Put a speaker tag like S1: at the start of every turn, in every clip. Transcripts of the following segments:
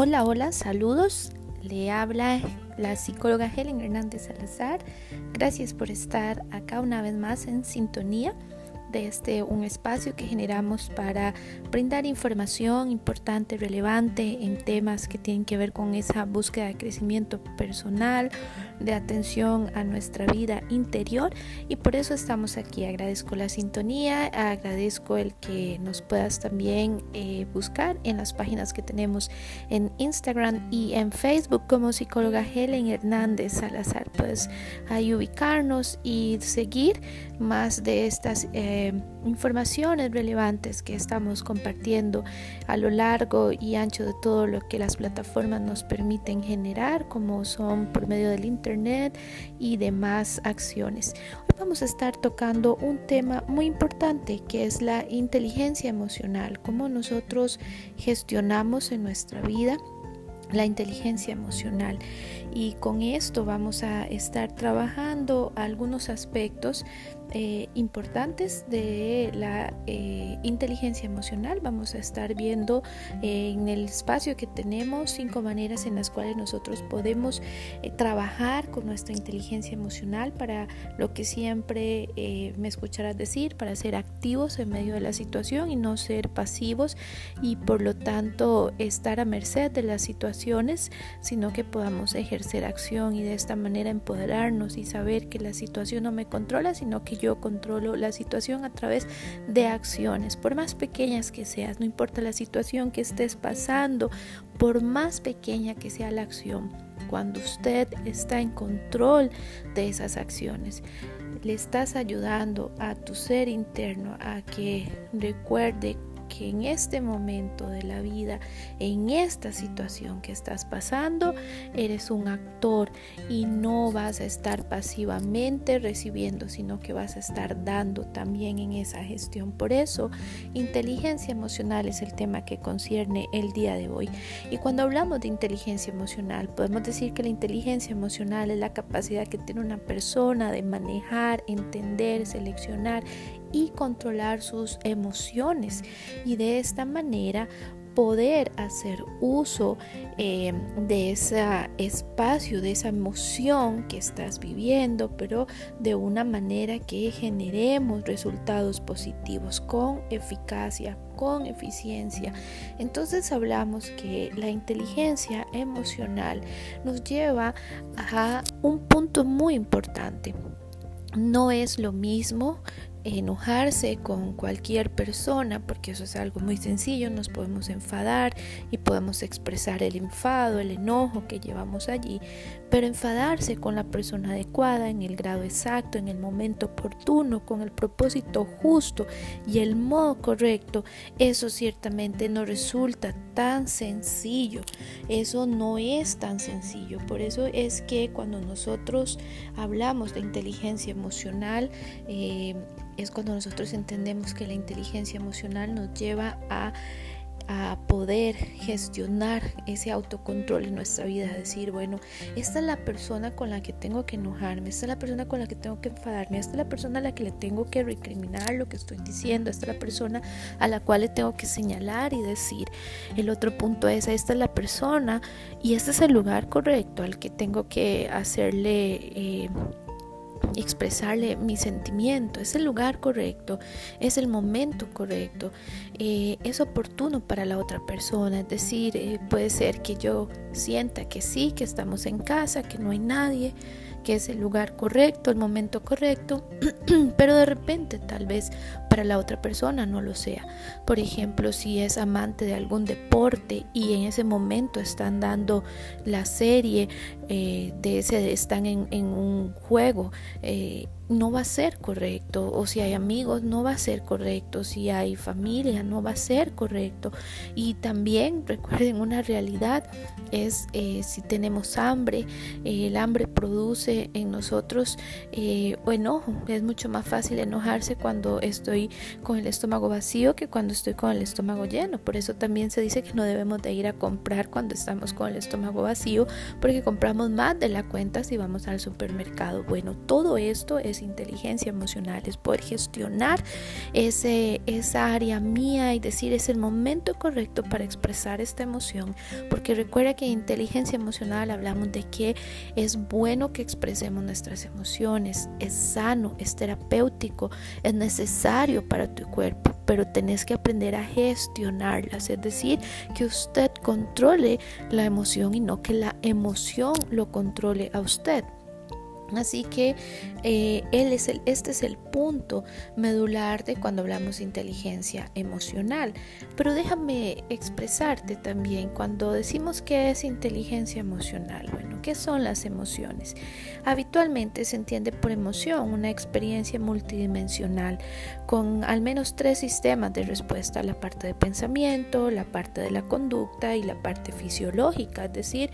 S1: Hola, hola, saludos. Le habla la psicóloga Helen Hernández Salazar. Gracias por estar acá una vez más en sintonía de este un espacio que generamos para brindar información importante, relevante en temas que tienen que ver con esa búsqueda de crecimiento personal, de atención a nuestra vida interior y por eso estamos aquí. Agradezco la sintonía, agradezco el que nos puedas también eh, buscar en las páginas que tenemos en Instagram y en Facebook como psicóloga Helen Hernández Salazar. Puedes ahí ubicarnos y seguir más de estas eh, informaciones relevantes que estamos compartiendo a lo largo y ancho de todo lo que las plataformas nos permiten generar, como son por medio del Internet y demás acciones. Hoy vamos a estar tocando un tema muy importante que es la inteligencia emocional, cómo nosotros gestionamos en nuestra vida la inteligencia emocional y con esto vamos a estar trabajando algunos aspectos eh, importantes de la eh, inteligencia emocional. Vamos a estar viendo eh, en el espacio que tenemos cinco maneras en las cuales nosotros podemos trabajar con nuestra inteligencia emocional para lo que siempre me escucharás decir, para ser activos en medio de la situación y no ser pasivos y por lo tanto estar a merced de las situaciones, sino que podamos ejercer acción y de esta manera empoderarnos y saber que la situación no me controla, sino que yo controlo la situación a través de acciones, por más pequeñas que seas, no importa la situación que estés pasando, por más pequeña que sea la acción, cuando usted está en control de esas acciones, le estás ayudando a tu ser interno a que recuerde en este momento de la vida, en esta situación que estás pasando, eres un actor y no vas a estar pasivamente recibiendo, sino que vas a estar dando también en esa gestión. Por eso, inteligencia emocional es el tema que concierne el día de hoy. Y cuando hablamos de inteligencia emocional, podemos decir que la inteligencia emocional es la capacidad que tiene una persona de manejar, entender, seleccionar y controlar sus emociones y de esta manera poder hacer uso eh, de ese espacio, de esa emoción que estás viviendo, pero de una manera que generemos resultados positivos con eficacia, con eficiencia. Entonces hablamos que la inteligencia emocional nos lleva a un punto muy importante. No es lo mismo enojarse con cualquier persona, porque eso es algo muy sencillo, nos podemos enfadar y podemos expresar el enfado, el enojo que llevamos allí, pero enfadarse con la persona adecuada, en el grado exacto, en el momento oportuno, con el propósito justo y el modo correcto, eso ciertamente no resulta tan sencillo, eso no es tan sencillo, por eso es que cuando nosotros hablamos de inteligencia emocional, eh, es cuando nosotros entendemos que la inteligencia emocional nos lleva a, poder gestionar ese autocontrol en nuestra vida, decir, bueno, esta es la persona con la que tengo que enojarme, esta es la persona con la que tengo que enfadarme, esta es la persona a la que le tengo que recriminar lo que estoy diciendo, esta es la persona a la cual le tengo que señalar y decir. El otro punto es, esta es la persona y este es el lugar correcto al que tengo que hacerle... Eh, expresarle mi sentimiento, es el lugar correcto, es el momento correcto, eh, es oportuno para la otra persona, es decir, eh, puede ser que yo sienta que sí, que estamos en casa, que no hay nadie, que es el lugar correcto, el momento correcto, pero de repente tal vez para la otra persona no lo sea. Por ejemplo, si es amante de algún deporte y en ese momento están dando la serie eh, de ese, están en, un juego. Eh, no va a ser correcto. O si hay amigos, no va a ser correcto. Si hay familia, no va a ser correcto. Y también recuerden una realidad es eh, si tenemos hambre, el hambre produce en nosotros eh, enojo. Es mucho más fácil enojarse cuando estoy con el estómago vacío que cuando estoy con el estómago lleno. Por eso también se dice que no debemos de ir a comprar cuando estamos con el estómago vacío porque compramos más de la cuenta si vamos al supermercado. Bueno, todo esto es inteligencia emocional, es poder gestionar ese, esa área mía y decir es el momento correcto para expresar esta emoción, porque recuerda que en inteligencia emocional hablamos de que es bueno que expresemos nuestras emociones, es sano, es terapéutico, es necesario para tu cuerpo, pero tenés que aprender a gestionarlas, es decir, que usted controle la emoción y no que la emoción lo controle a usted. Así que eh, él es el, este es el punto medular de cuando hablamos de inteligencia emocional. Pero déjame expresarte también cuando decimos que es inteligencia emocional. Bueno, ¿qué son las emociones? Habitualmente se entiende por emoción una experiencia multidimensional con al menos tres sistemas de respuesta, la parte de pensamiento, la parte de la conducta y la parte fisiológica, es decir,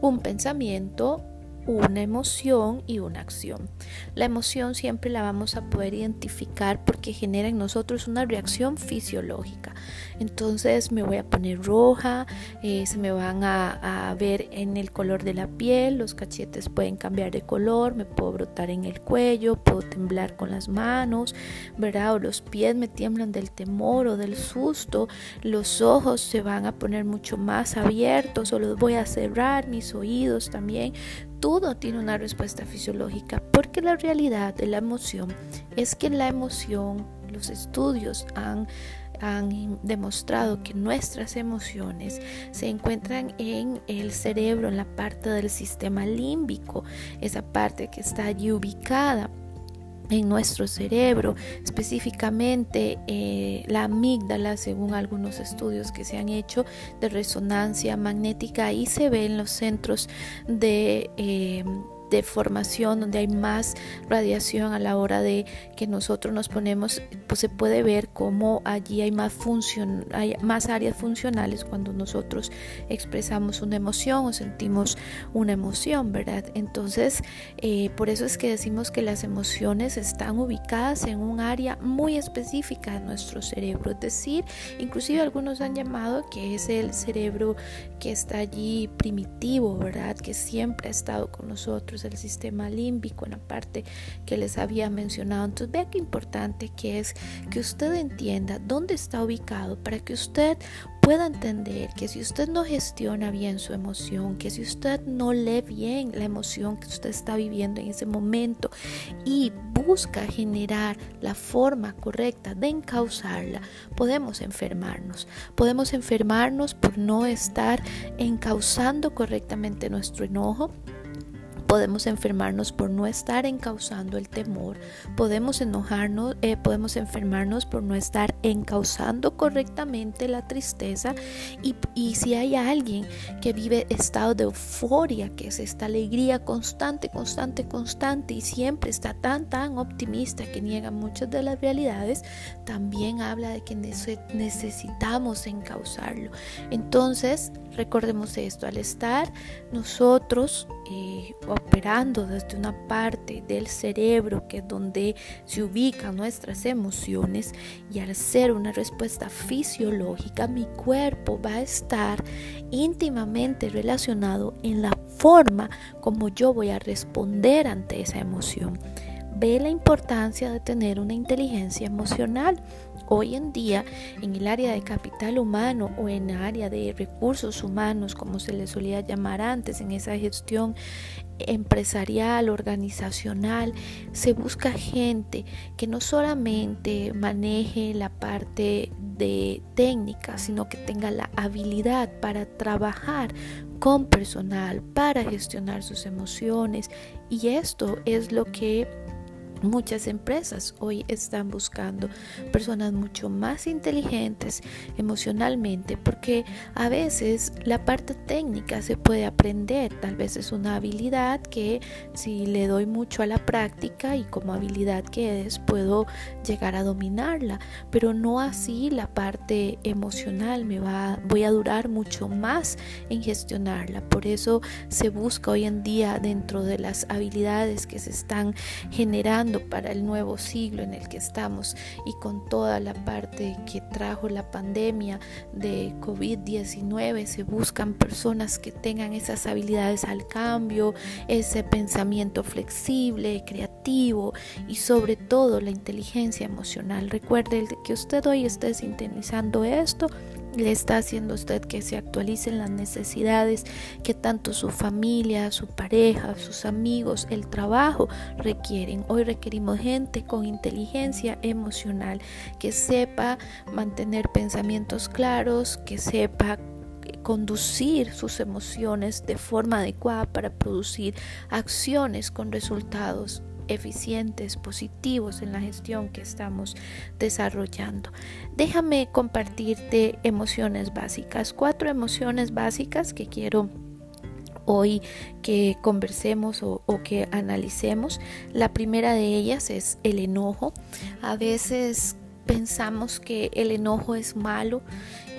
S1: un pensamiento, una emoción y una acción. La emoción siempre la vamos a poder identificar porque genera en nosotros una reacción fisiológica. Entonces me voy a poner roja, eh, se me van a, ver en el color de la piel, los cachetes pueden cambiar de color, me puedo brotar en el cuello, puedo temblar con las manos, ¿verdad? O los pies me tiemblan del temor o del susto, los ojos se van a poner mucho más abiertos o los voy a cerrar, mis oídos también todo tiene una respuesta fisiológica, porque la realidad de la emoción es que la emoción, los estudios han, han demostrado que nuestras emociones se encuentran en el cerebro, en la parte del sistema límbico, esa parte que está allí ubicada en nuestro cerebro, específicamente eh, la amígdala, según algunos estudios que se han hecho de resonancia magnética, ahí se ve en los centros de... Eh, de formación, donde hay más radiación a la hora de que nosotros nos ponemos, pues se puede ver cómo allí hay más, función, hay más áreas funcionales cuando nosotros expresamos una emoción o sentimos una emoción, ¿verdad? Entonces, eh, por eso es que decimos que las emociones están ubicadas en un área muy específica de nuestro cerebro, es decir, inclusive algunos han llamado que es el cerebro que está allí primitivo, ¿verdad? Que siempre ha estado con nosotros el sistema límbico, en la parte que les había mencionado. Entonces vea qué importante que es que usted entienda dónde está ubicado para que usted pueda entender que si usted no gestiona bien su emoción, que si usted no lee bien la emoción que usted está viviendo en ese momento y busca generar la forma correcta de encauzarla, podemos enfermarnos. Podemos enfermarnos por no estar encauzando correctamente nuestro enojo Podemos enfermarnos por no estar encauzando el temor. Podemos enojarnos, eh, podemos enfermarnos por no estar encauzando correctamente la tristeza. Y, y si hay alguien que vive estado de euforia, que es esta alegría constante, constante, constante y siempre está tan, tan optimista que niega muchas de las realidades, también habla de que necesitamos encauzarlo. Entonces, recordemos esto, al estar nosotros eh, operando desde una parte del cerebro que es donde se ubican nuestras emociones y al ser una respuesta fisiológica mi cuerpo va a estar íntimamente relacionado en la forma como yo voy a responder ante esa emoción. Ve la importancia de tener una inteligencia emocional hoy en día en el área de capital humano o en el área de recursos humanos, como se le solía llamar antes, en esa gestión empresarial, organizacional, se busca gente que no solamente maneje la parte de técnica, sino que tenga la habilidad para trabajar con personal, para gestionar sus emociones. Y esto es lo que Muchas empresas hoy están buscando personas mucho más inteligentes emocionalmente porque a veces la parte técnica se puede aprender, tal vez es una habilidad que si le doy mucho a la práctica y como habilidad que es puedo llegar a dominarla, pero no así la parte emocional me va voy a durar mucho más en gestionarla. Por eso se busca hoy en día dentro de las habilidades que se están generando para el nuevo siglo en el que estamos y con toda la parte que trajo la pandemia de COVID-19 se buscan personas que tengan esas habilidades al cambio, ese pensamiento flexible, creativo y sobre todo la inteligencia emocional. Recuerde que usted hoy esté sintonizando esto le está haciendo a usted que se actualicen las necesidades que tanto su familia, su pareja, sus amigos, el trabajo requieren. Hoy requerimos gente con inteligencia emocional que sepa mantener pensamientos claros, que sepa conducir sus emociones de forma adecuada para producir acciones con resultados eficientes, positivos en la gestión que estamos desarrollando. Déjame compartirte emociones básicas, cuatro emociones básicas que quiero hoy que conversemos o, o, que analicemos. La primera de ellas es el enojo. A veces pensamos que el enojo es malo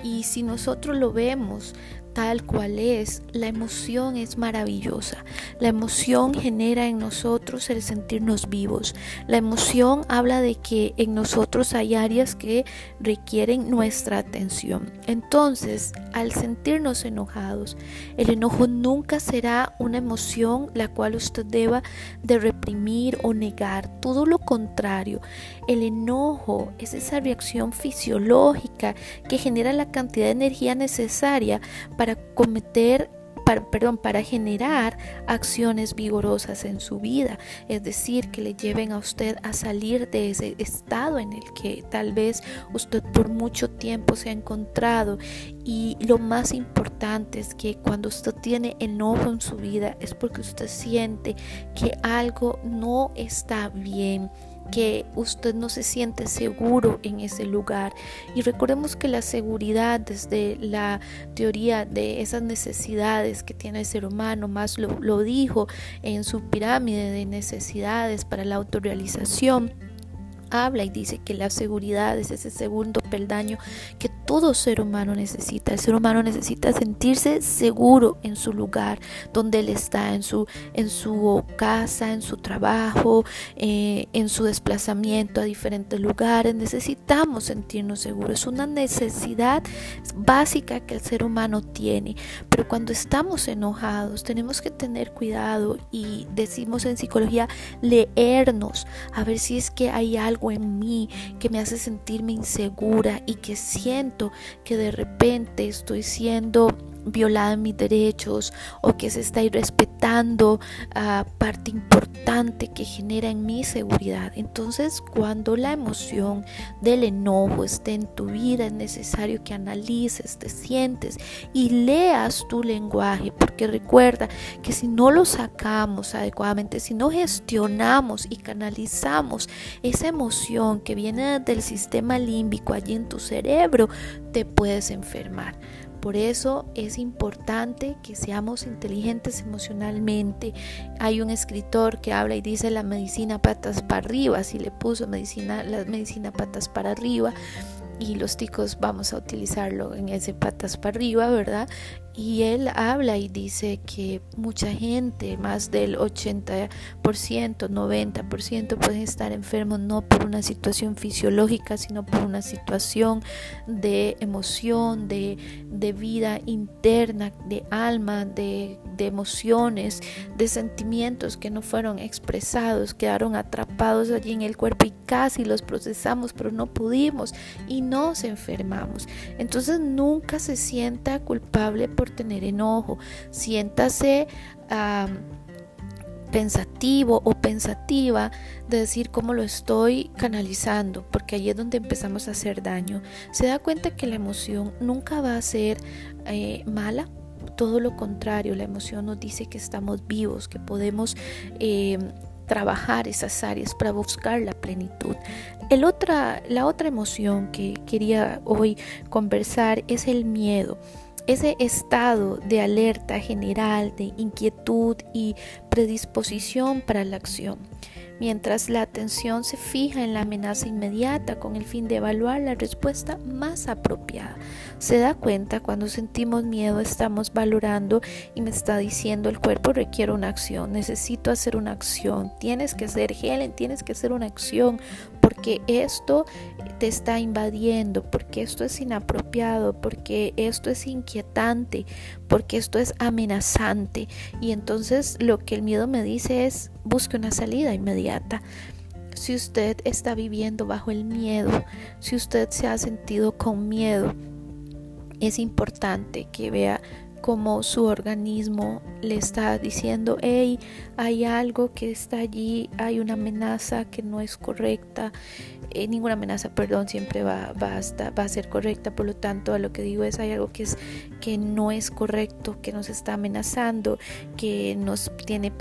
S1: y si nosotros lo vemos tal cual es, la emoción es maravillosa. La emoción genera en nosotros el sentirnos vivos. La emoción habla de que en nosotros hay áreas que requieren nuestra atención. Entonces, al sentirnos enojados, el enojo nunca será una emoción la cual usted deba de reprimir o negar. Todo lo contrario, el enojo es esa reacción fisiológica que genera la cantidad de energía necesaria para cometer para, perdón, para generar acciones vigorosas en su vida, es decir, que le lleven a usted a salir de ese estado en el que tal vez usted por mucho tiempo se ha encontrado. Y lo más importante es que cuando usted tiene enojo en su vida es porque usted siente que algo no está bien que usted no se siente seguro en ese lugar. Y recordemos que la seguridad desde la teoría de esas necesidades que tiene el ser humano, más lo, lo dijo en su pirámide de necesidades para la autorrealización habla y dice que la seguridad es ese segundo peldaño que todo ser humano necesita. El ser humano necesita sentirse seguro en su lugar, donde él está, en su, en su casa, en su trabajo, eh, en su desplazamiento a diferentes lugares. Necesitamos sentirnos seguros. Es una necesidad básica que el ser humano tiene. Pero cuando estamos enojados, tenemos que tener cuidado y decimos en psicología, leernos, a ver si es que hay algo en mí que me hace sentirme insegura y que siento que de repente estoy siendo violada mis derechos o que se está irrespetando a parte importante que genera en mi seguridad. Entonces, cuando la emoción del enojo esté en tu vida, es necesario que analices, te sientes y leas tu lenguaje, porque recuerda que si no lo sacamos adecuadamente, si no gestionamos y canalizamos esa emoción que viene del sistema límbico allí en tu cerebro, te puedes enfermar. Por eso es importante que seamos inteligentes emocionalmente. Hay un escritor que habla y dice la medicina patas para arriba, si le puso medicina, la medicina patas para arriba y los ticos vamos a utilizarlo en ese patas para arriba, ¿verdad? Y él habla y dice que mucha gente, más del 80%, 90% pueden estar enfermos no por una situación fisiológica, sino por una situación de emoción, de, de vida interna, de alma, de, de emociones, de sentimientos que no fueron expresados, quedaron atrapados allí en el cuerpo y casi los procesamos, pero no pudimos y nos enfermamos. Entonces nunca se sienta culpable por tener enojo, siéntase pensativo o pensativa de decir cómo lo estoy canalizando, porque ahí es donde empezamos a hacer daño. Se da cuenta que la emoción nunca va a ser eh, mala, todo lo contrario, la emoción nos dice que estamos vivos, que podemos eh, trabajar esas áreas para buscar la plenitud. El otra, la otra emoción que quería hoy conversar es el miedo ese estado de alerta general, de inquietud y predisposición para la acción mientras la atención se fija en la amenaza inmediata con el fin de evaluar la respuesta más apropiada. Se da cuenta cuando sentimos miedo estamos valorando y me está diciendo el cuerpo requiere una acción, necesito hacer una acción, tienes que hacer Helen, tienes que hacer una acción porque esto te está invadiendo, porque esto es inapropiado, porque esto es inquietante, porque esto es amenazante. Y entonces lo que el miedo me dice es busque una salida inmediata. Si usted está viviendo bajo el miedo, si usted se ha sentido con miedo, es importante que vea como su organismo le está diciendo, hey, hay algo que está allí, hay una amenaza que no es correcta, eh, ninguna amenaza, perdón, siempre va, va, a va a ser correcta, por lo tanto, a lo que digo es, hay algo que, es, que no es correcto, que nos está amenazando, que nos tiene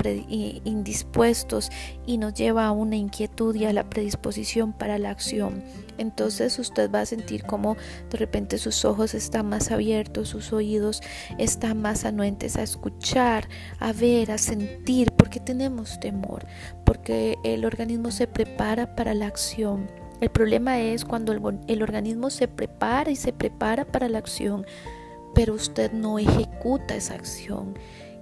S1: indispuestos y nos lleva a una inquietud y a la predisposición para la acción. Entonces usted va a sentir como de repente sus ojos están más abiertos, sus oídos están más anuentes a escuchar, a ver, a sentir, porque tenemos temor, porque el organismo se prepara para la acción. El problema es cuando el, el organismo se prepara y se prepara para la acción, pero usted no ejecuta esa acción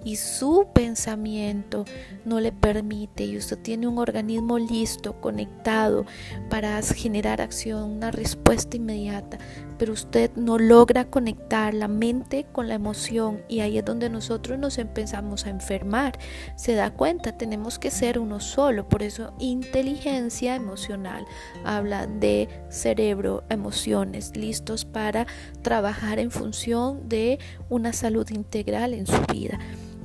S1: y su pensamiento no le permite y usted tiene un organismo listo, conectado para generar acción, una respuesta inmediata, pero usted no logra conectar la mente con la emoción y ahí es donde nosotros nos empezamos a enfermar. Se da cuenta, tenemos que ser uno solo, por eso inteligencia emocional habla de cerebro, emociones, listos para trabajar en función de una salud integral en su vida.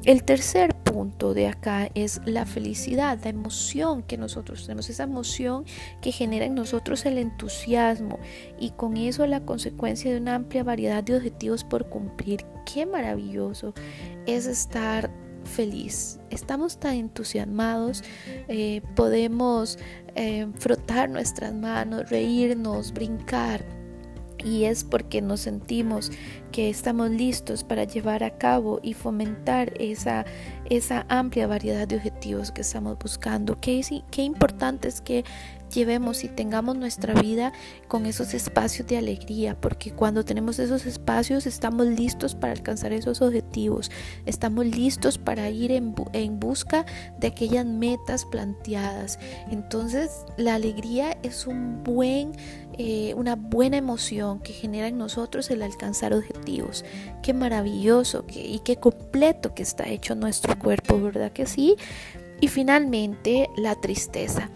S1: El tercer punto de acá es la felicidad, la emoción que nosotros tenemos, esa emoción que genera en nosotros el entusiasmo y con eso la consecuencia de una amplia variedad de objetivos por cumplir. Qué maravilloso es estar feliz. Estamos tan entusiasmados, eh, podemos eh, frotar nuestras manos, reírnos, brincar y es porque nos sentimos que estamos listos para llevar a cabo y fomentar esa, esa amplia variedad de objetivos que estamos buscando. Qué, qué importante es que llevemos y tengamos nuestra vida con esos espacios de alegría, porque cuando tenemos esos espacios estamos listos para alcanzar esos objetivos, estamos listos para ir en, en busca de aquellas metas planteadas. Entonces la alegría es un buen, eh, una buena emoción que genera en nosotros el alcanzar objetivos. Qué maravilloso y qué completo que está hecho nuestro cuerpo, ¿verdad que sí? Y finalmente la tristeza.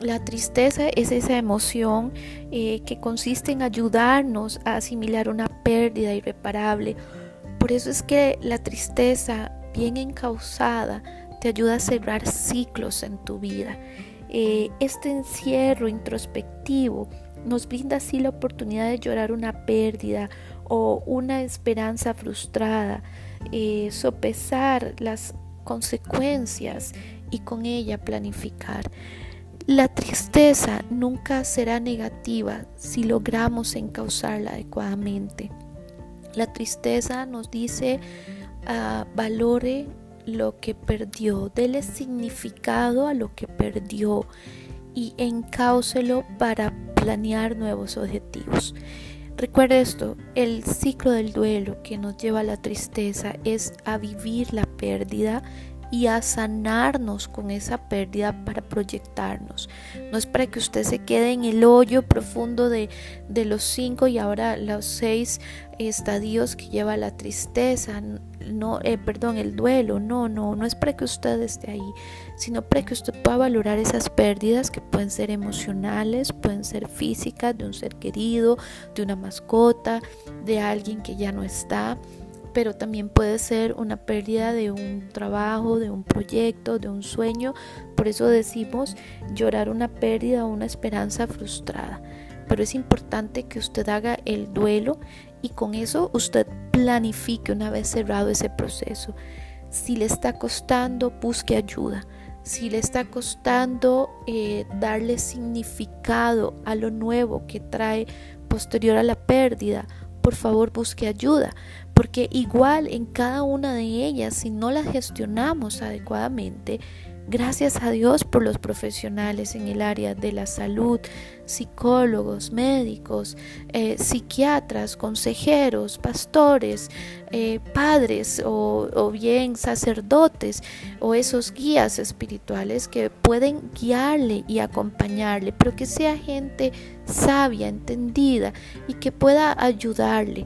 S1: La tristeza es esa emoción eh, que consiste en ayudarnos a asimilar una pérdida irreparable. Por eso es que la tristeza bien encausada te ayuda a cerrar ciclos en tu vida. Eh, este encierro introspectivo nos brinda así la oportunidad de llorar una pérdida o una esperanza frustrada, eh, sopesar las consecuencias y con ella planificar. La tristeza nunca será negativa si logramos encauzarla adecuadamente. La tristeza nos dice uh, valore lo que perdió, dele significado a lo que perdió y encáuselo para planear nuevos objetivos. Recuerde esto, el ciclo del duelo que nos lleva a la tristeza es a vivir la pérdida y a sanarnos con esa pérdida para proyectarnos. No es para que usted se quede en el hoyo profundo de, de los cinco y ahora los seis estadios que lleva la tristeza, no, eh, perdón, el duelo, no, no, no es para que usted esté ahí, sino para que usted pueda valorar esas pérdidas que pueden ser emocionales, pueden ser físicas, de un ser querido, de una mascota, de alguien que ya no está pero también puede ser una pérdida de un trabajo, de un proyecto, de un sueño. Por eso decimos llorar una pérdida o una esperanza frustrada. Pero es importante que usted haga el duelo y con eso usted planifique una vez cerrado ese proceso. Si le está costando, busque ayuda. Si le está costando eh, darle significado a lo nuevo que trae posterior a la pérdida, por favor busque ayuda, porque igual en cada una de ellas, si no las gestionamos adecuadamente, Gracias a Dios por los profesionales en el área de la salud, psicólogos, médicos, eh, psiquiatras, consejeros, pastores, eh, padres o, bien sacerdotes o esos guías espirituales que pueden guiarle y acompañarle, pero que sea gente sabia, entendida y que pueda ayudarle,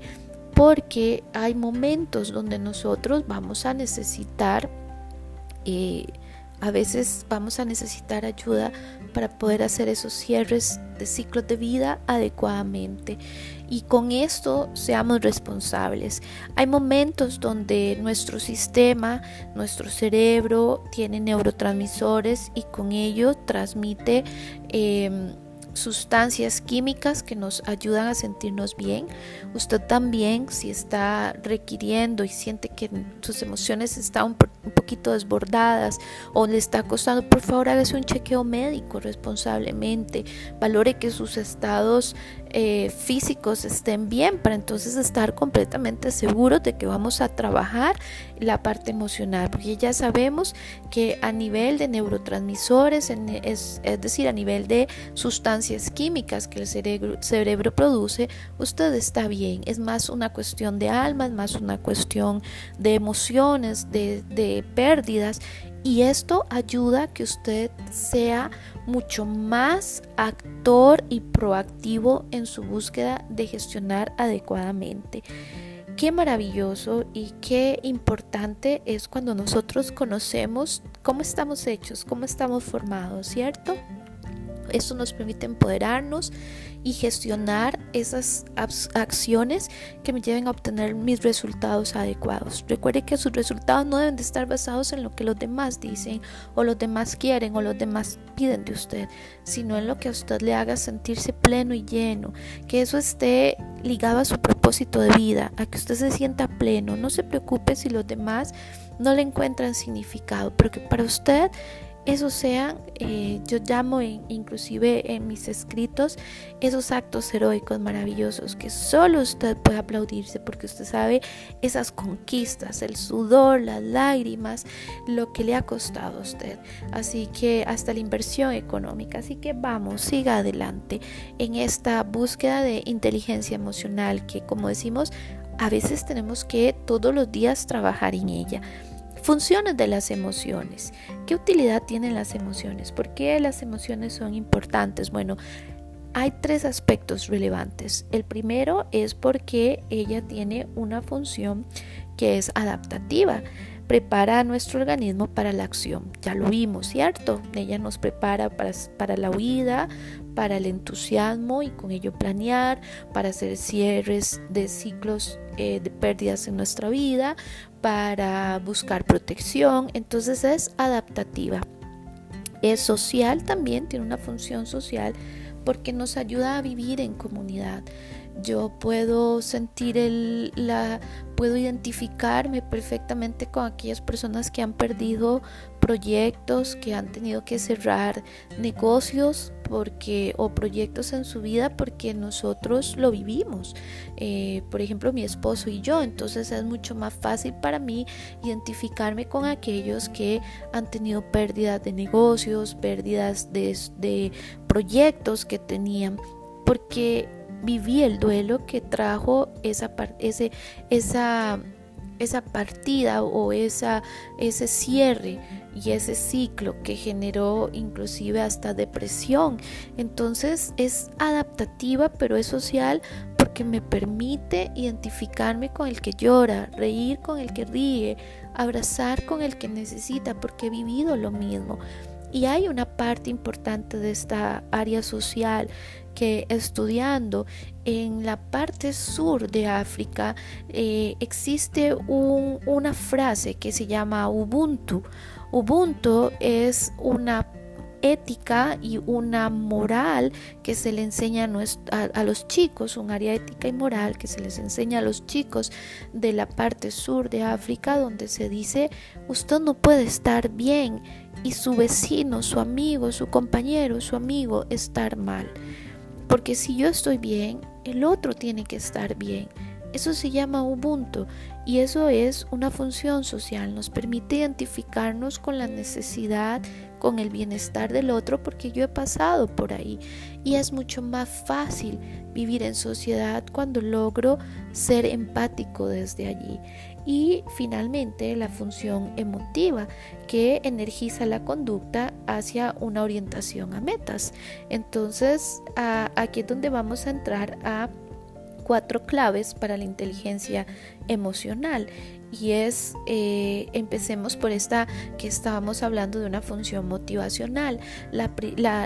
S1: porque hay momentos donde nosotros vamos a necesitar... Eh, a veces vamos a necesitar ayuda para poder hacer esos cierres de ciclos de vida adecuadamente. Y con esto seamos responsables. Hay momentos donde nuestro sistema, nuestro cerebro tiene neurotransmisores y con ello transmite... Eh, sustancias químicas que nos ayudan a sentirnos bien. Usted también, si está requiriendo y siente que sus emociones están un, poquito desbordadas o le está costando, por favor hágase un chequeo médico responsablemente. Valore que sus estados eh, físicos estén bien para entonces estar completamente seguros de que vamos a trabajar la parte emocional, porque ya sabemos que a nivel de neurotransmisores, es, es decir, a nivel de sustancias químicas que el cerebro, cerebro produce, usted está bien. Es más una cuestión de alma, es más una cuestión de emociones, de, de pérdidas y esto ayuda a que usted sea mucho más actor y proactivo en su búsqueda de gestionar adecuadamente. Qué maravilloso y qué importante es cuando nosotros conocemos cómo estamos hechos, cómo estamos formados, ¿cierto? Esto nos permite empoderarnos y gestionar esas acciones que me lleven a obtener mis resultados adecuados. Recuerde que sus resultados no deben de estar basados en lo que los demás dicen o los demás quieren o los demás piden de usted, sino en lo que a usted le haga sentirse pleno y lleno, que eso esté ligado a su propósito de vida, a que usted se sienta pleno. No se preocupe si los demás no le encuentran significado, porque para usted esos sean, eh, yo llamo inclusive en mis escritos, esos actos heroicos maravillosos que solo usted puede aplaudirse porque usted sabe esas conquistas, el sudor, las lágrimas, lo que le ha costado a usted. Así que hasta la inversión económica. Así que vamos, siga adelante en esta búsqueda de inteligencia emocional que como decimos, a veces tenemos que todos los días trabajar en ella. Funciones de las emociones. ¿Qué utilidad tienen las emociones? ¿Por qué las emociones son importantes? Bueno, hay tres aspectos relevantes. El primero es porque ella tiene una función que es adaptativa. Prepara a nuestro organismo para la acción. Ya lo vimos, ¿cierto? Ella nos prepara para, la huida, para el entusiasmo y con ello planear, para hacer cierres de ciclos eh, de pérdidas en nuestra vida, para buscar protección, entonces es adaptativa. Es social también, tiene una función social porque nos ayuda a vivir en comunidad. Yo puedo sentir el, la, puedo identificarme perfectamente con aquellas personas que han perdido proyectos, que han tenido que cerrar negocios porque o proyectos en su vida porque nosotros lo vivimos. Eh, por ejemplo, mi esposo y yo. Entonces es mucho más fácil para mí identificarme con aquellos que han tenido pérdidas de negocios, pérdidas de, de proyectos que tenían, porque viví el duelo que trajo esa, ese, esa, esa partida o esa, ese cierre y ese ciclo que generó inclusive hasta depresión. Entonces es adaptativa pero es social porque me permite identificarme con el que llora, reír con el que ríe, abrazar con el que necesita porque he vivido lo mismo. Y hay una parte importante de esta área social que estudiando en la parte sur de África eh, existe una frase que se llama Ubuntu. Ubuntu es una ética y una moral que se le enseña a, los chicos, un área ética y moral que se les enseña a los chicos de la parte sur de África, donde se dice, usted no puede estar bien y su vecino, su amigo, su compañero, su amigo estar mal. Porque si yo estoy bien, el otro tiene que estar bien. Eso se llama Ubuntu y eso es una función social. Nos permite identificarnos con la necesidad, con el bienestar del otro porque yo he pasado por ahí. Y es mucho más fácil vivir en sociedad cuando logro ser empático desde allí. Y finalmente la función emotiva que energiza la conducta hacia una orientación a metas. Entonces aquí es donde vamos a entrar a cuatro claves para la inteligencia emocional y es, eh, empecemos por esta que estábamos hablando de una función motivacional. La,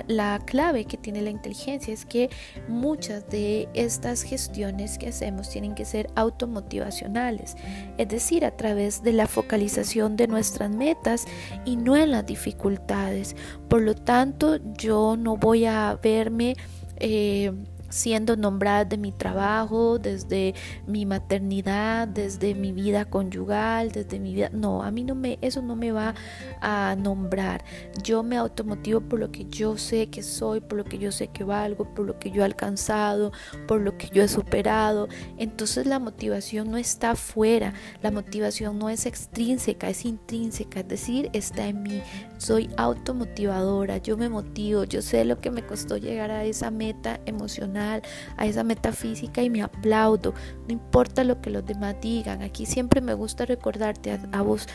S1: la, clave que tiene la inteligencia es que muchas de estas gestiones que hacemos tienen que ser automotivacionales, es decir, a través de la focalización de nuestras metas y no en las dificultades. Por lo tanto, yo no voy a verme... Eh, siendo nombrada de mi trabajo, desde mi maternidad, desde mi vida conyugal, desde mi vida. No, a mí no me, eso no me va a nombrar. Yo me automotivo por lo que yo sé que soy, por lo que yo sé que valgo, por lo que yo he alcanzado, por lo que yo he superado. Entonces la motivación no está afuera, la motivación no es extrínseca, es intrínseca, es decir, está en mí. Soy automotivadora, yo me motivo, yo sé lo que me costó llegar a esa meta emocional a esa metafísica y me aplaudo. No importa lo que los demás digan. Aquí siempre me gusta recordarte a, vos,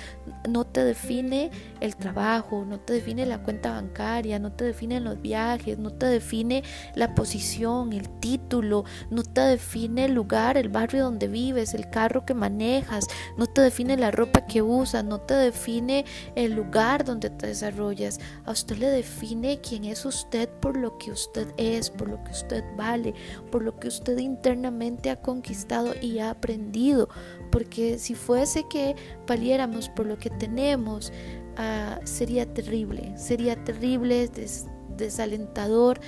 S1: no te define el trabajo, no te define la cuenta bancaria, no te define los viajes, no te define la posición, el título, no te define el lugar, el barrio donde vives, el carro que manejas, no te define la ropa que usas, no te define el lugar donde te desarrollas. A usted le define quién es usted por lo que usted es, por lo que usted va por lo que usted internamente ha conquistado y ha aprendido. Porque si fuese que valiéramos por lo que tenemos, ah, sería terrible, sería terrible, desalentador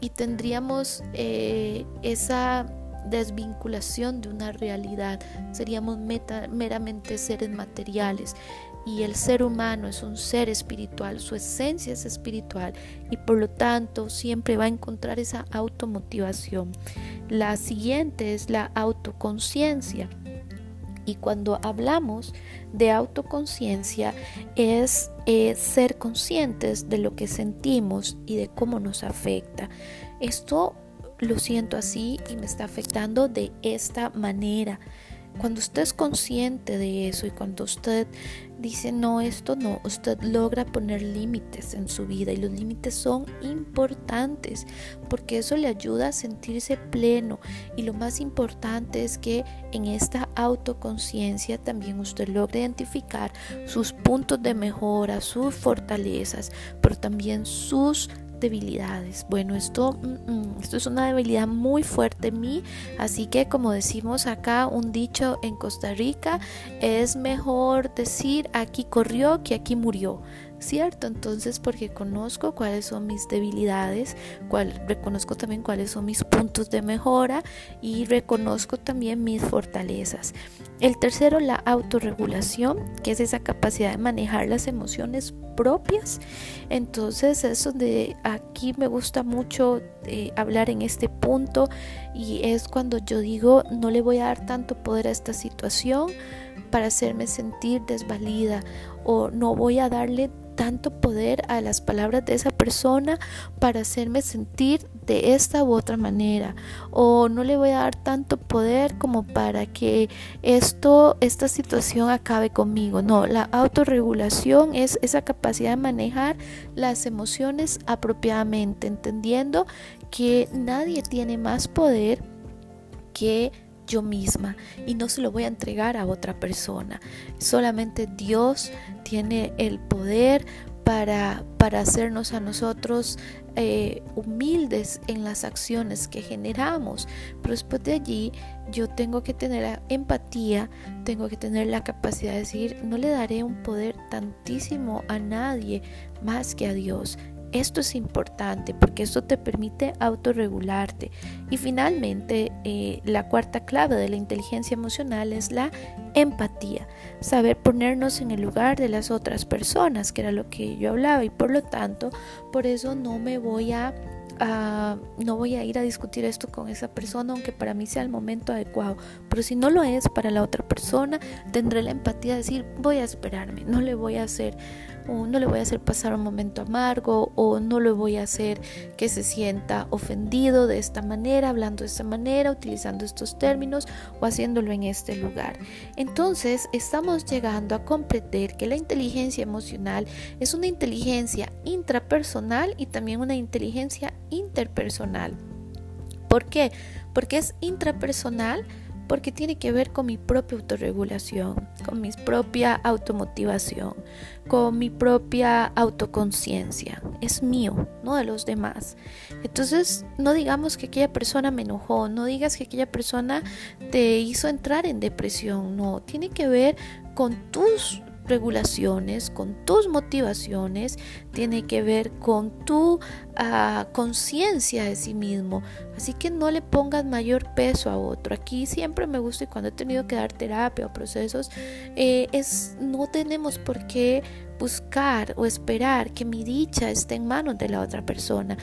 S1: y tendríamos eh, esa desvinculación de una realidad, seríamos meramente seres materiales y el ser humano es un ser espiritual, su esencia es espiritual y por lo tanto siempre va a encontrar esa automotivación. La siguiente es la autoconciencia. Y cuando hablamos de autoconciencia es eh, ser conscientes de lo que sentimos y de cómo nos afecta. Esto lo siento así y me está afectando de esta manera. Cuando usted es consciente de eso y cuando usted dice no, esto no, usted logra poner límites en su vida y los límites son importantes porque eso le ayuda a sentirse pleno y lo más importante es que en esta autoconciencia también usted logra identificar sus puntos de mejora, sus fortalezas, pero también sus debilidades. Bueno, esto, mm, mm, esto es una debilidad muy fuerte en mí, así que como decimos acá un dicho en Costa Rica, es mejor decir aquí corrió que aquí murió. ¿cierto? Entonces, porque conozco cuáles son mis debilidades, reconozco también cuáles son mis puntos de mejora y reconozco también mis fortalezas. El tercero, la autorregulación, que es esa capacidad de manejar las emociones propias. Entonces, es donde aquí me gusta mucho eh, hablar en este punto y es cuando yo digo, no le voy a dar tanto poder a esta situación para hacerme sentir desvalida o no voy a darle tanto poder a las palabras de esa persona para hacerme sentir de esta u otra manera. O no le voy a dar tanto poder como para que esto esta situación acabe conmigo. No la autorregulación es esa capacidad de manejar las emociones apropiadamente entendiendo que nadie tiene más poder que yo misma y no se lo voy a entregar a otra persona. Solamente Dios tiene el poder para, para hacernos a nosotros eh, humildes en las acciones que generamos. Pero después de allí yo tengo que tener empatía, tengo que tener la capacidad de decir, no le daré un poder tantísimo a nadie más que a Dios. Esto es importante porque esto te permite autorregularte. Y finalmente, eh, la cuarta clave de la inteligencia emocional es la empatía. Saber ponernos en el lugar de las otras personas, que era lo que yo hablaba. Y por lo tanto, por eso no me voy a no voy a ir a discutir esto con esa persona, aunque para mí sea el momento adecuado. Pero si no lo es para la otra persona, tendré la empatía de decir, voy a esperarme, no le voy a hacer o no le voy a hacer pasar un momento amargo o no le voy a hacer que se sienta ofendido de esta manera, hablando de esta manera, utilizando estos términos o haciéndolo en este lugar. Entonces estamos llegando a comprender que la inteligencia emocional es una inteligencia intrapersonal y también una inteligencia interpersonal. ¿Por qué? porque es intrapersonal, porque tiene que ver con mi propia autorregulación, con mi propia automotivación, con mi propia autoconciencia. Es mío, no de los demás. Entonces, no digamos que aquella persona me enojó, no digas que aquella persona te hizo entrar en depresión, no, tiene que ver con tus regulaciones, con tus motivaciones, tiene que ver con tu ah, conciencia de sí mismo. Así que no le pongas mayor peso a otro. Aquí siempre me gusta y cuando he tenido que dar terapia o procesos, eh, es no tenemos por qué buscar o esperar que mi dicha esté en manos de la otra persona,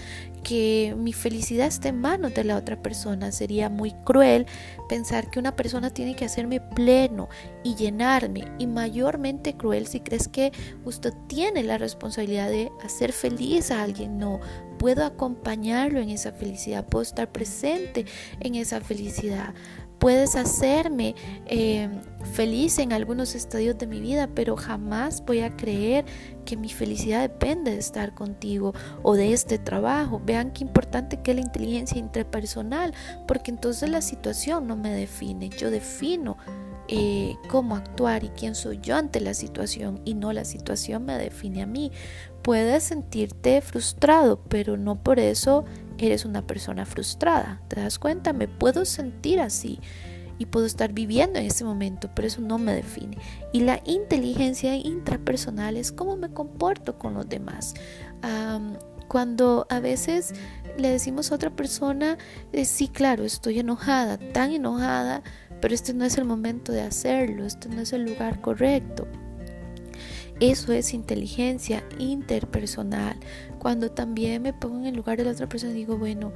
S1: que mi felicidad esté en manos de la otra persona. Sería muy cruel pensar que una persona tiene que hacerme pleno y llenarme y mayormente cruel si crees que usted tiene la responsabilidad de hacer feliz a alguien. No, puedo acompañarlo en esa felicidad, puedo estar presente en esa felicidad puedes hacerme eh, feliz en algunos estadios de mi vida, pero jamás voy a creer que mi felicidad depende de estar contigo o de este trabajo. Vean qué importante que es la inteligencia interpersonal, porque entonces la situación no me define, yo defino. Eh, cómo actuar y quién soy yo ante la situación y no la situación me define a mí. Puedes sentirte frustrado, pero no por eso eres una persona frustrada. ¿Te das cuenta? Me puedo sentir así y puedo estar viviendo en ese momento, pero eso no me define. Y la inteligencia intrapersonal es cómo me comporto con los demás. cuando a veces le decimos a otra persona, eh, sí, claro, estoy enojada, tan enojada, pero este no es el momento de hacerlo, este no es el lugar correcto. Eso es inteligencia interpersonal. Cuando también me pongo en el lugar de la otra persona y digo, bueno,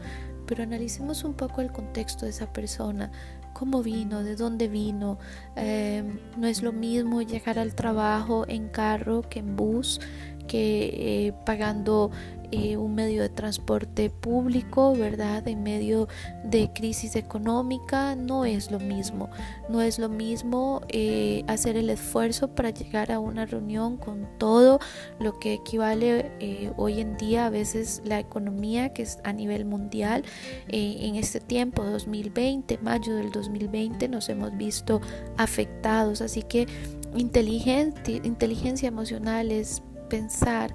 S1: pero analicemos un poco el contexto de esa persona, cómo vino, de dónde vino. Em, no es lo mismo llegar al trabajo en carro que en bus, que eh, pagando eh, un medio de transporte público, ¿verdad? En medio de crisis económica, no es lo mismo. No es lo mismo eh, hacer el esfuerzo para llegar a una reunión con todo lo que equivale eh, hoy en día a veces la economía que es a nivel mundial. en este tiempo, 2020, mayo del 2020, nos hemos visto afectados. Así que inteligencia emocional es pensar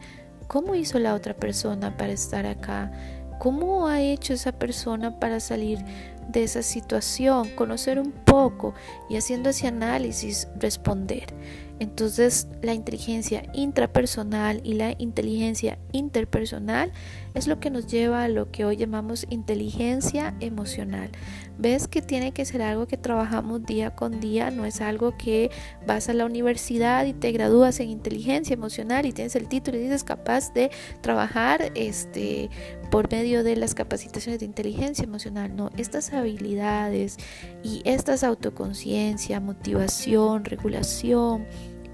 S1: ¿Cómo hizo la otra persona para estar acá? ¿Cómo ha hecho esa persona para salir de esa situación? Conocer un poco y haciendo ese análisis responder. Entonces la inteligencia intrapersonal y la inteligencia interpersonal es lo que nos lleva a lo que hoy llamamos inteligencia emocional. Ves que tiene que ser algo que trabajamos día con día, no es algo que vas a la universidad y te gradúas en inteligencia emocional y tienes el título y dices capaz de trabajar este por medio de las capacitaciones de inteligencia emocional. No, estas habilidades y estas autoconciencia, motivación, regulación,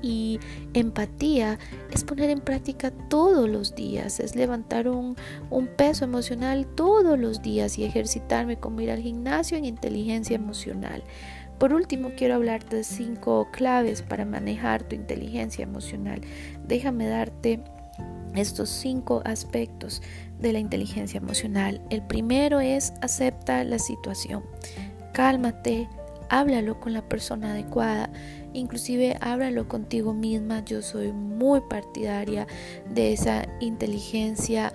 S1: y empatía es poner en práctica todos los días, es levantar un, peso emocional todos los días y ejercitarme como ir al gimnasio en inteligencia emocional. Por último, quiero hablarte de cinco claves para manejar tu inteligencia emocional. Déjame darte estos cinco aspectos de la inteligencia emocional. El primero es acepta la situación. Cálmate, háblalo con la persona adecuada, inclusive háblalo contigo misma. Yo soy muy partidaria de esa inteligencia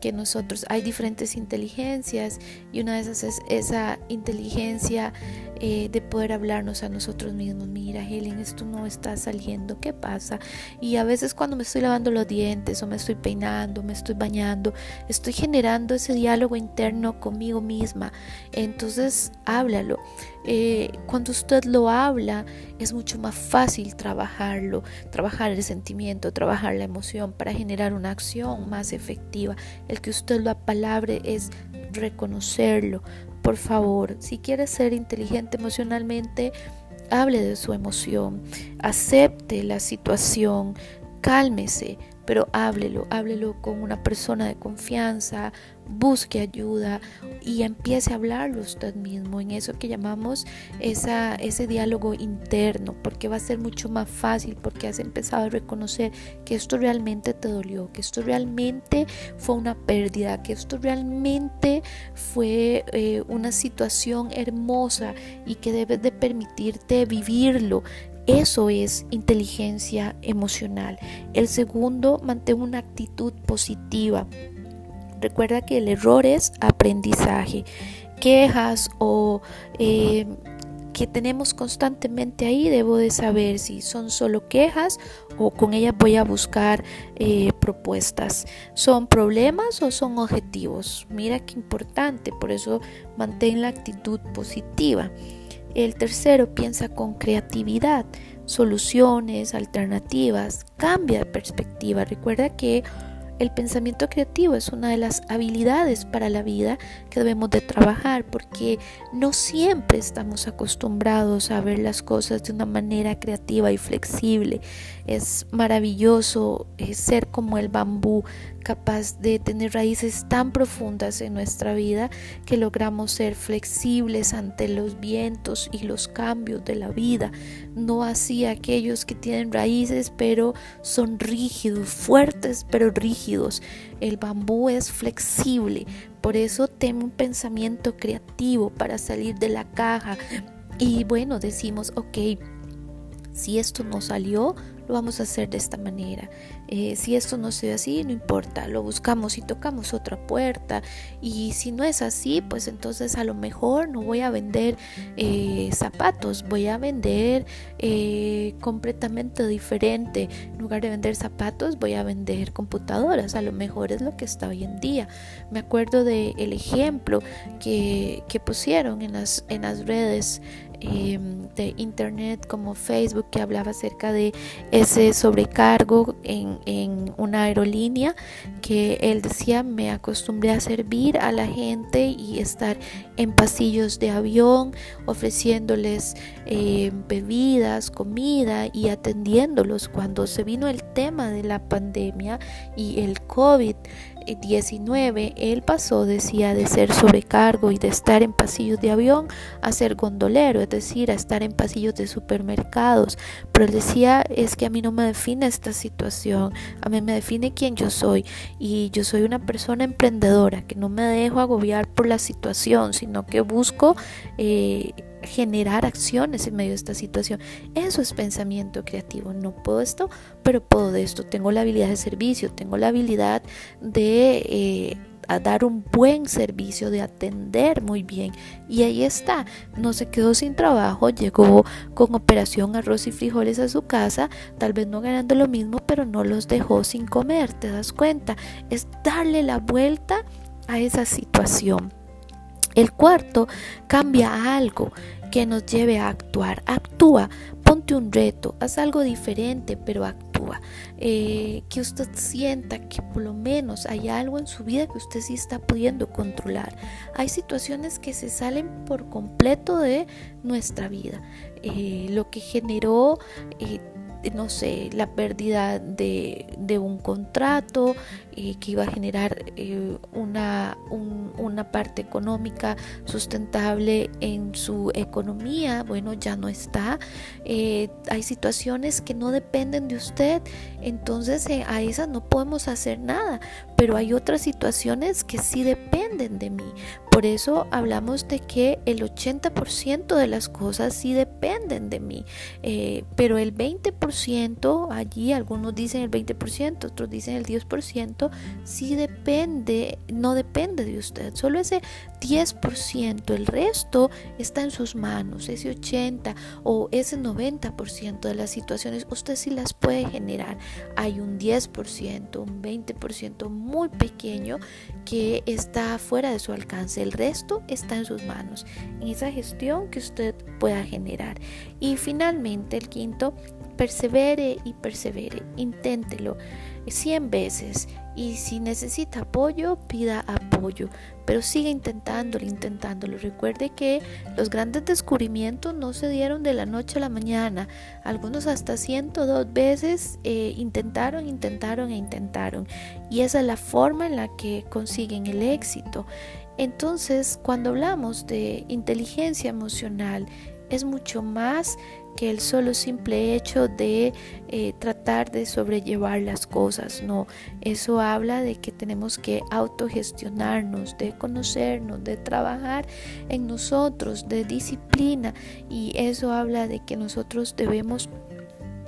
S1: que nosotros, hay diferentes inteligencias y una de esas es esa inteligencia eh, de poder hablarnos a nosotros mismos. Mira, Helen, esto no está saliendo, ¿qué pasa? Y a veces cuando me estoy lavando los dientes o me estoy peinando, me estoy bañando, estoy generando ese diálogo interno conmigo misma. Entonces, háblalo. Eh, cuando usted lo habla, es mucho más fácil trabajarlo, trabajar el sentimiento, trabajar la emoción para generar una acción más efectiva. El que usted lo apalabre es reconocerlo, por favor, si quiere ser inteligente emocionalmente, hable de su emoción, acepte la situación, cálmese, pero háblelo, háblelo con una persona de confianza, busque ayuda y empiece a hablarlo usted mismo en eso que llamamos esa, ese diálogo interno, porque va a ser mucho más fácil porque has empezado a reconocer que esto realmente te dolió, que esto realmente fue una pérdida, que esto realmente fue eh, una situación hermosa y que debes de permitirte vivirlo. Eso es inteligencia emocional. El segundo, mantén una actitud positiva. Recuerda que el error es aprendizaje. Quejas o eh, que tenemos constantemente ahí, debo de saber si son solo quejas o con ellas voy a buscar eh, propuestas. ¿Son problemas o son objetivos? Mira qué importante, por eso mantén la actitud positiva. El tercero, piensa con creatividad, soluciones, alternativas, cambia de perspectiva. Recuerda que el pensamiento creativo es una de las habilidades para la vida que debemos de trabajar porque no siempre estamos acostumbrados a ver las cosas de una manera creativa y flexible. Es maravilloso eh, ser como el bambú, capaz de tener raíces tan profundas en nuestra vida que logramos ser flexibles ante los vientos y los cambios de la vida. No así aquellos que tienen raíces pero son rígidos, fuertes pero rígidos. El bambú es flexible, por eso tengo un pensamiento creativo para salir de la caja. Y bueno, decimos, ok, si esto no salió, lo vamos a hacer de esta manera. Eh, si esto no se ve así, no importa, lo buscamos y tocamos otra puerta. Y si no es así, pues entonces a lo mejor no voy a vender eh, zapatos, voy a vender eh, completamente diferente. En lugar de vender zapatos, voy a vender computadoras. A lo mejor es lo que está hoy en día. Me acuerdo del el ejemplo que, que pusieron en las, en las redes Em, de internet como Facebook que hablaba acerca de ese sobrecargo en, en, una aerolínea que él decía me acostumbré a servir a la gente y estar en pasillos de avión ofreciéndoles em, bebidas, comida y atendiéndolos cuando se vino el tema de la pandemia y el COVID 19, él pasó, decía, de ser sobrecargo y de estar en pasillos de avión a ser gondolero, es decir, a estar en pasillos de supermercados. Pero él decía, es que a mí no me define esta situación, a mí me define quién yo soy. Y yo soy una persona emprendedora, que no me dejo agobiar por la situación, sino que busco... Eh, generar acciones en medio de esta situación. Eso es pensamiento creativo. No puedo esto, pero puedo de esto. Tengo la habilidad de servicio, tengo la habilidad de eh, dar un buen servicio, de atender muy bien. Y ahí está, no se quedó sin trabajo, llegó con operación arroz y frijoles a su casa, tal vez no ganando lo mismo, pero no los dejó sin comer, ¿te das cuenta? Es darle la vuelta a esa situación. El cuarto, cambia algo que nos lleve a actuar. Actúa, ponte un reto, haz algo diferente, pero actúa. Eh, que usted sienta que por lo menos hay algo en su vida que usted sí está pudiendo controlar. Hay situaciones que se salen por completo de nuestra vida. Eh, lo que generó eh, no sé, la pérdida de, un contrato eh, que iba a generar eh, una, una parte económica sustentable en su economía, bueno, ya no está. Eh, hay situaciones que no dependen de usted, entonces a esas no podemos hacer nada, pero hay otras situaciones que sí dependen de mí. Por eso hablamos de que el 80% de las cosas sí dependen de mí, pero el 20%, allí algunos dicen el 20%, otros dicen el 10%, sí depende, no depende de usted, solo ese 10%, el resto está en sus manos, ese 80 o ese 90% de las situaciones usted sí las puede generar. Hay un 10%, un 20% muy pequeño que está fuera de su alcance. El resto está en sus manos, en esa gestión que usted pueda generar. Y finalmente, el quinto, persevere y persevere, inténtelo 100 veces y si necesita apoyo, pida apoyo, pero siga intentándolo, intentándolo. Recuerde que los grandes descubrimientos no se dieron de la noche a la mañana. Algunos hasta 102 veces eh, intentaron, intentaron e intentaron. Y esa es la forma en la que consiguen el éxito. Entonces, cuando hablamos de inteligencia emocional, es mucho más que el solo simple hecho de eh, tratar de sobrellevar las cosas. No, eso habla de que tenemos que autogestionarnos, de conocernos, de trabajar en nosotros, de disciplina. Y eso habla de que nosotros debemos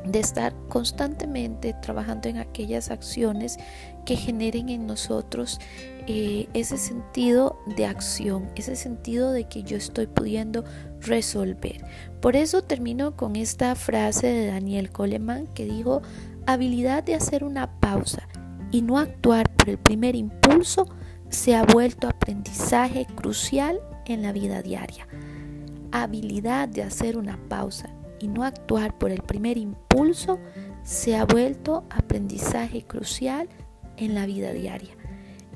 S1: de estar constantemente trabajando en aquellas acciones que generen en nosotros eh, ese sentido de acción, ese sentido de que yo estoy pudiendo resolver. Por eso termino con esta frase de Daniel Coleman que dijo, habilidad de hacer una pausa y no actuar por el primer impulso se ha vuelto aprendizaje crucial en la vida diaria. Habilidad de hacer una pausa y no actuar por el primer impulso se ha vuelto aprendizaje crucial en la vida diaria.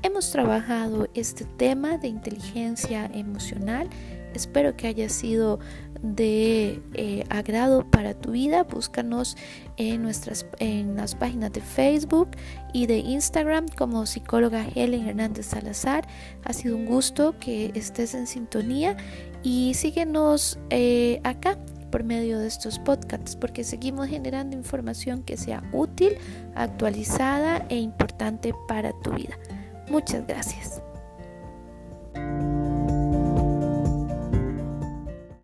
S1: Hemos trabajado este tema de inteligencia emocional. Espero que haya sido de eh, agrado para tu vida. Búscanos en, nuestras, en las páginas de Facebook y de Instagram como psicóloga Helen Hernández Salazar. Ha sido un gusto que estés en sintonía y síguenos eh, acá por medio de estos podcasts, porque seguimos generando información que sea útil, actualizada e importante para tu vida. Muchas gracias.